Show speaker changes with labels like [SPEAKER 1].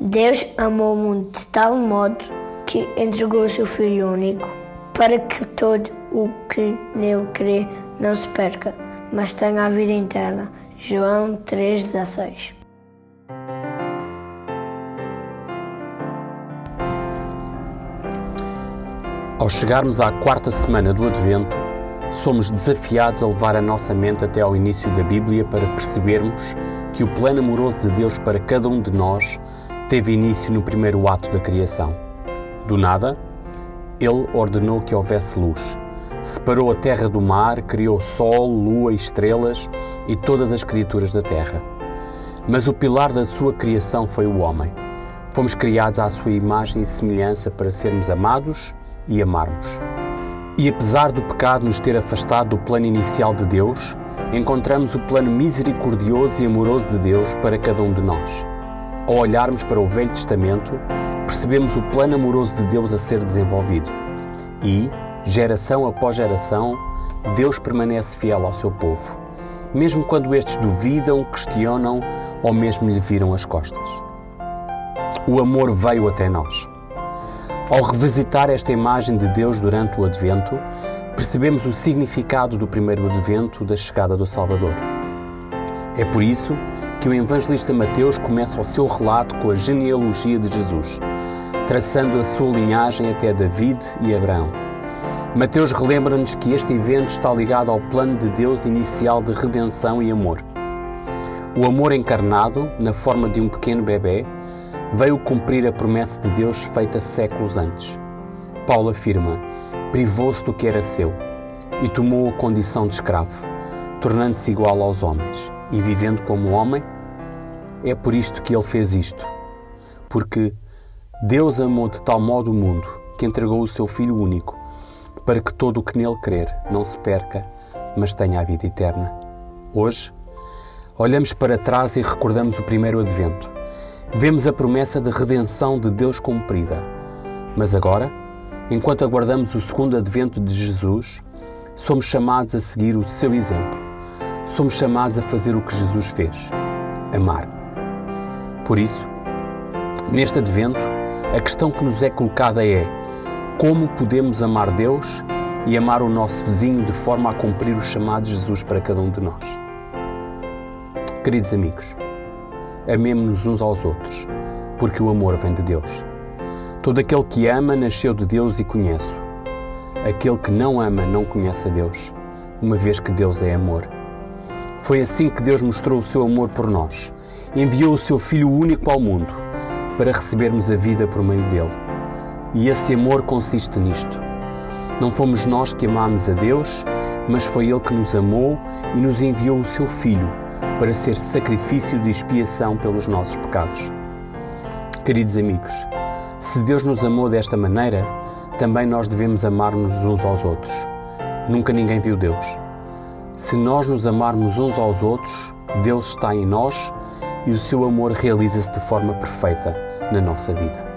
[SPEAKER 1] Deus amou o mundo de tal modo que entregou o seu Filho único para que todo o que nele crê não se perca, mas tenha a vida eterna. João 3,16
[SPEAKER 2] Ao chegarmos à quarta semana do Advento, somos desafiados a levar a nossa mente até ao início da Bíblia para percebermos que o plano amoroso de Deus para cada um de nós teve início no primeiro ato da criação. Do nada, Ele ordenou que houvesse luz. Separou a terra do mar, criou sol, lua estrelas e todas as criaturas da terra. Mas o pilar da sua criação foi o homem. Fomos criados à sua imagem e semelhança para sermos amados e amarmos. E apesar do pecado nos ter afastado do plano inicial de Deus, encontramos o plano misericordioso e amoroso de Deus para cada um de nós. Ao olharmos para o Velho Testamento, percebemos o plano amoroso de Deus a ser desenvolvido. E, geração após geração, Deus permanece fiel ao seu povo, mesmo quando estes duvidam, questionam ou mesmo lhe viram as costas. O amor veio até nós. Ao revisitar esta imagem de Deus durante o Advento, percebemos o significado do primeiro Advento da chegada do Salvador. É por isso que o evangelista Mateus começa o seu relato com a genealogia de Jesus, traçando a sua linhagem até David e Abraão. Mateus relembra-nos que este evento está ligado ao plano de Deus inicial de redenção e amor. O amor encarnado, na forma de um pequeno bebê, veio cumprir a promessa de Deus feita séculos antes. Paulo afirma: privou-se do que era seu e tomou a condição de escravo, tornando-se igual aos homens e vivendo como homem. É por isto que ele fez isto, porque Deus amou de tal modo o mundo que entregou o seu Filho único, para que todo o que nele crer não se perca, mas tenha a vida eterna. Hoje, olhamos para trás e recordamos o primeiro advento Vemos a promessa de redenção de Deus cumprida. Mas agora, enquanto aguardamos o segundo advento de Jesus, somos chamados a seguir o seu exemplo. Somos chamados a fazer o que Jesus fez: amar. Por isso, neste advento, a questão que nos é colocada é: como podemos amar Deus e amar o nosso vizinho de forma a cumprir o chamado de Jesus para cada um de nós? Queridos amigos, amemos-nos uns aos outros, porque o amor vem de Deus. Todo aquele que ama nasceu de Deus e conhece. Aquele que não ama não conhece a Deus, uma vez que Deus é amor. Foi assim que Deus mostrou o seu amor por nós. Enviou o seu Filho único ao mundo para recebermos a vida por meio dele. E esse amor consiste nisto. Não fomos nós que amámos a Deus, mas foi Ele que nos amou e nos enviou o seu Filho para ser sacrifício de expiação pelos nossos pecados. Queridos amigos, se Deus nos amou desta maneira, também nós devemos amar-nos uns aos outros. Nunca ninguém viu Deus. Se nós nos amarmos uns aos outros, Deus está em nós e o seu amor realiza-se de forma perfeita na nossa vida.